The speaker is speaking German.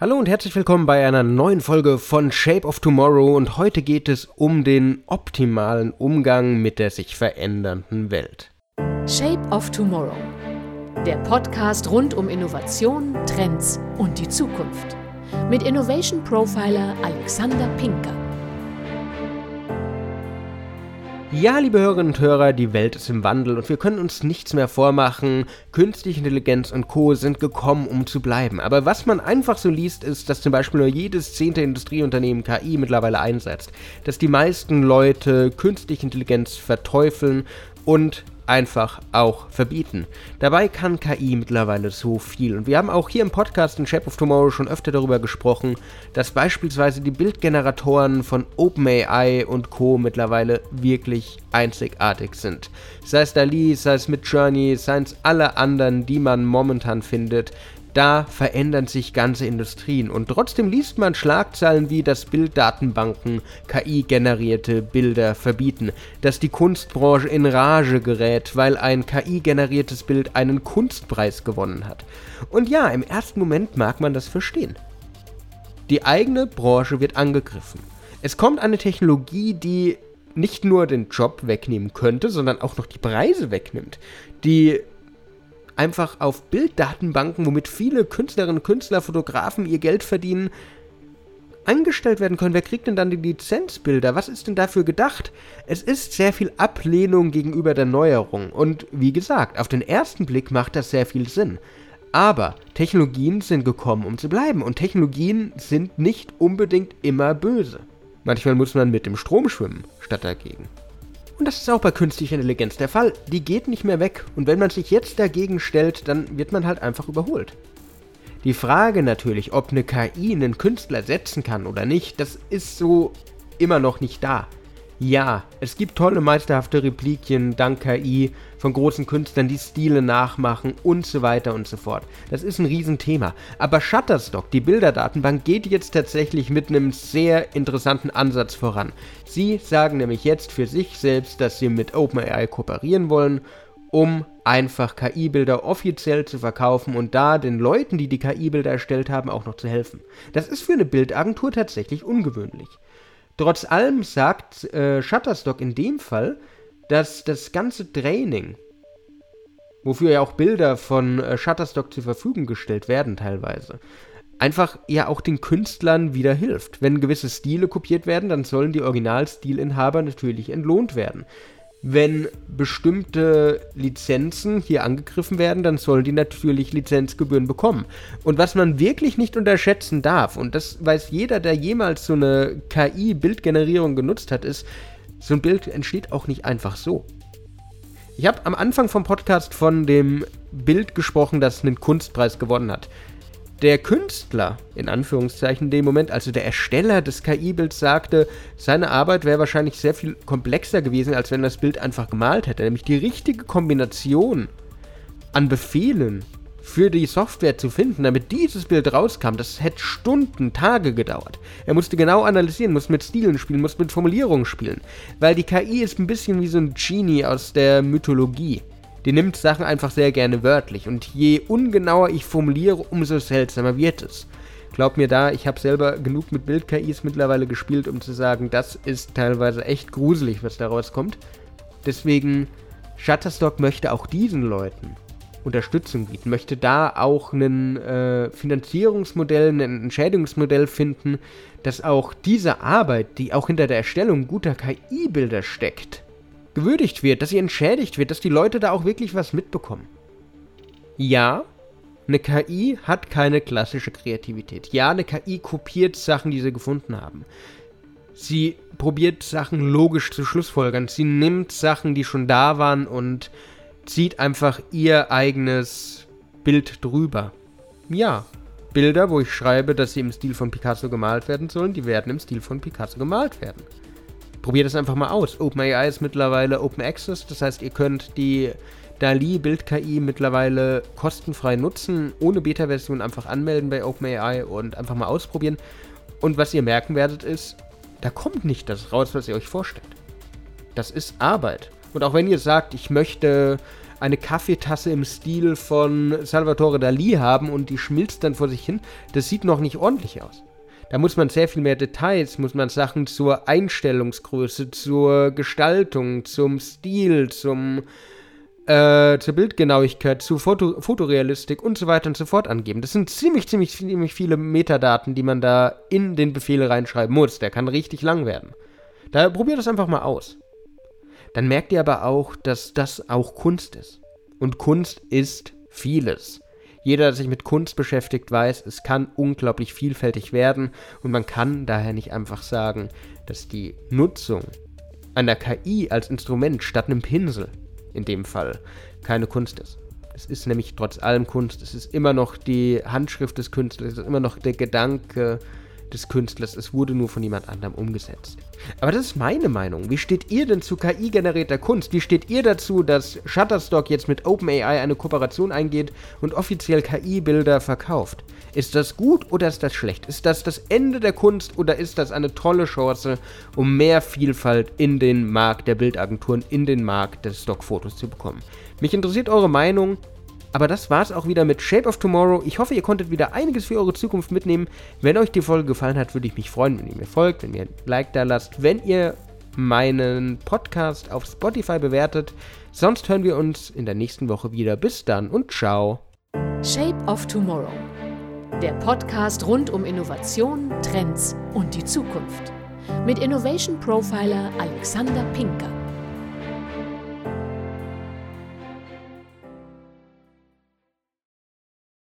Hallo und herzlich willkommen bei einer neuen Folge von Shape of Tomorrow und heute geht es um den optimalen Umgang mit der sich verändernden Welt. Shape of Tomorrow. Der Podcast rund um Innovation, Trends und die Zukunft. Mit Innovation Profiler Alexander Pinker. Ja, liebe Hörerinnen und Hörer, die Welt ist im Wandel und wir können uns nichts mehr vormachen. Künstliche Intelligenz und Co. sind gekommen, um zu bleiben. Aber was man einfach so liest, ist, dass zum Beispiel nur jedes zehnte Industrieunternehmen KI mittlerweile einsetzt. Dass die meisten Leute künstliche Intelligenz verteufeln und einfach auch verbieten. Dabei kann KI mittlerweile so viel. Und wir haben auch hier im Podcast in Shape of Tomorrow schon öfter darüber gesprochen, dass beispielsweise die Bildgeneratoren von OpenAI und Co. mittlerweile wirklich einzigartig sind. Sei es DALI, sei es mit Journey, sei es alle anderen, die man momentan findet, da verändern sich ganze Industrien und trotzdem liest man Schlagzeilen wie, dass Bilddatenbanken KI-generierte Bilder verbieten, dass die Kunstbranche in Rage gerät, weil ein KI-generiertes Bild einen Kunstpreis gewonnen hat. Und ja, im ersten Moment mag man das verstehen. Die eigene Branche wird angegriffen. Es kommt eine Technologie, die nicht nur den Job wegnehmen könnte, sondern auch noch die Preise wegnimmt, die einfach auf Bilddatenbanken, womit viele Künstlerinnen und Künstler, Fotografen ihr Geld verdienen, angestellt werden können. Wer kriegt denn dann die Lizenzbilder? Was ist denn dafür gedacht? Es ist sehr viel Ablehnung gegenüber der Neuerung. Und wie gesagt, auf den ersten Blick macht das sehr viel Sinn. Aber Technologien sind gekommen, um zu bleiben. Und Technologien sind nicht unbedingt immer böse. Manchmal muss man mit dem Strom schwimmen, statt dagegen. Und das ist auch bei künstlicher Intelligenz der Fall. Die geht nicht mehr weg. Und wenn man sich jetzt dagegen stellt, dann wird man halt einfach überholt. Die Frage natürlich, ob eine KI einen Künstler ersetzen kann oder nicht, das ist so immer noch nicht da. Ja, es gibt tolle meisterhafte Replikien dank KI von großen Künstlern, die Stile nachmachen und so weiter und so fort. Das ist ein Riesenthema. Aber Shutterstock, die Bilderdatenbank, geht jetzt tatsächlich mit einem sehr interessanten Ansatz voran. Sie sagen nämlich jetzt für sich selbst, dass sie mit OpenAI kooperieren wollen, um einfach KI-Bilder offiziell zu verkaufen und da den Leuten, die die KI-Bilder erstellt haben, auch noch zu helfen. Das ist für eine Bildagentur tatsächlich ungewöhnlich. Trotz allem sagt äh, Shutterstock in dem Fall, dass das ganze Training, wofür ja auch Bilder von äh, Shutterstock zur Verfügung gestellt werden teilweise, einfach ja auch den Künstlern wieder hilft. Wenn gewisse Stile kopiert werden, dann sollen die Originalstilinhaber natürlich entlohnt werden wenn bestimmte Lizenzen hier angegriffen werden, dann sollen die natürlich Lizenzgebühren bekommen. Und was man wirklich nicht unterschätzen darf, und das weiß jeder, der jemals so eine KI-Bildgenerierung genutzt hat, ist, so ein Bild entsteht auch nicht einfach so. Ich habe am Anfang vom Podcast von dem Bild gesprochen, das einen Kunstpreis gewonnen hat der Künstler, in Anführungszeichen, in dem Moment, also der Ersteller des KI-Bilds sagte, seine Arbeit wäre wahrscheinlich sehr viel komplexer gewesen, als wenn er das Bild einfach gemalt hätte. Nämlich die richtige Kombination an Befehlen für die Software zu finden, damit dieses Bild rauskam, das hätte Stunden, Tage gedauert. Er musste genau analysieren, musste mit Stilen spielen, musste mit Formulierungen spielen. Weil die KI ist ein bisschen wie so ein Genie aus der Mythologie die nimmt Sachen einfach sehr gerne wörtlich und je ungenauer ich formuliere, umso seltsamer wird es. Glaub mir da, ich habe selber genug mit Bild-KIs mittlerweile gespielt, um zu sagen, das ist teilweise echt gruselig, was da rauskommt. Deswegen, Shutterstock möchte auch diesen Leuten Unterstützung bieten, möchte da auch ein äh, Finanzierungsmodell, ein Entschädigungsmodell finden, dass auch diese Arbeit, die auch hinter der Erstellung guter KI-Bilder steckt, gewürdigt wird, dass sie entschädigt wird, dass die Leute da auch wirklich was mitbekommen. Ja, eine KI hat keine klassische Kreativität. Ja, eine KI kopiert Sachen, die sie gefunden haben. Sie probiert Sachen logisch zu schlussfolgern. Sie nimmt Sachen, die schon da waren und zieht einfach ihr eigenes Bild drüber. Ja, Bilder, wo ich schreibe, dass sie im Stil von Picasso gemalt werden sollen, die werden im Stil von Picasso gemalt werden. Probiert es einfach mal aus. OpenAI ist mittlerweile Open Access, das heißt, ihr könnt die DALI Bild-KI mittlerweile kostenfrei nutzen, ohne Beta-Version einfach anmelden bei OpenAI und einfach mal ausprobieren. Und was ihr merken werdet ist, da kommt nicht das raus, was ihr euch vorstellt. Das ist Arbeit. Und auch wenn ihr sagt, ich möchte eine Kaffeetasse im Stil von Salvatore Dali haben und die schmilzt dann vor sich hin, das sieht noch nicht ordentlich aus. Da muss man sehr viel mehr Details, muss man Sachen zur Einstellungsgröße, zur Gestaltung, zum Stil, zum äh, zur Bildgenauigkeit, zu Foto Fotorealistik und so weiter und so fort angeben. Das sind ziemlich, ziemlich, ziemlich viele Metadaten, die man da in den Befehl reinschreiben muss. Der kann richtig lang werden. Da probiert das einfach mal aus. Dann merkt ihr aber auch, dass das auch Kunst ist. Und Kunst ist vieles. Jeder, der sich mit Kunst beschäftigt, weiß, es kann unglaublich vielfältig werden. Und man kann daher nicht einfach sagen, dass die Nutzung einer KI als Instrument statt einem Pinsel in dem Fall keine Kunst ist. Es ist nämlich trotz allem Kunst, es ist immer noch die Handschrift des Künstlers, es ist immer noch der Gedanke des Künstlers, es wurde nur von jemand anderem umgesetzt. Aber das ist meine Meinung. Wie steht ihr denn zu KI-generierter Kunst? Wie steht ihr dazu, dass Shutterstock jetzt mit OpenAI eine Kooperation eingeht und offiziell KI-Bilder verkauft? Ist das gut oder ist das schlecht? Ist das das Ende der Kunst oder ist das eine tolle Chance, um mehr Vielfalt in den Markt der Bildagenturen, in den Markt des Stockfotos zu bekommen? Mich interessiert eure Meinung. Aber das war's auch wieder mit Shape of Tomorrow. Ich hoffe, ihr konntet wieder einiges für eure Zukunft mitnehmen. Wenn euch die Folge gefallen hat, würde ich mich freuen, wenn ihr mir folgt, wenn ihr ein Like da lasst, wenn ihr meinen Podcast auf Spotify bewertet. Sonst hören wir uns in der nächsten Woche wieder. Bis dann und ciao. Shape of Tomorrow. Der Podcast rund um Innovation, Trends und die Zukunft. Mit Innovation Profiler Alexander Pinker.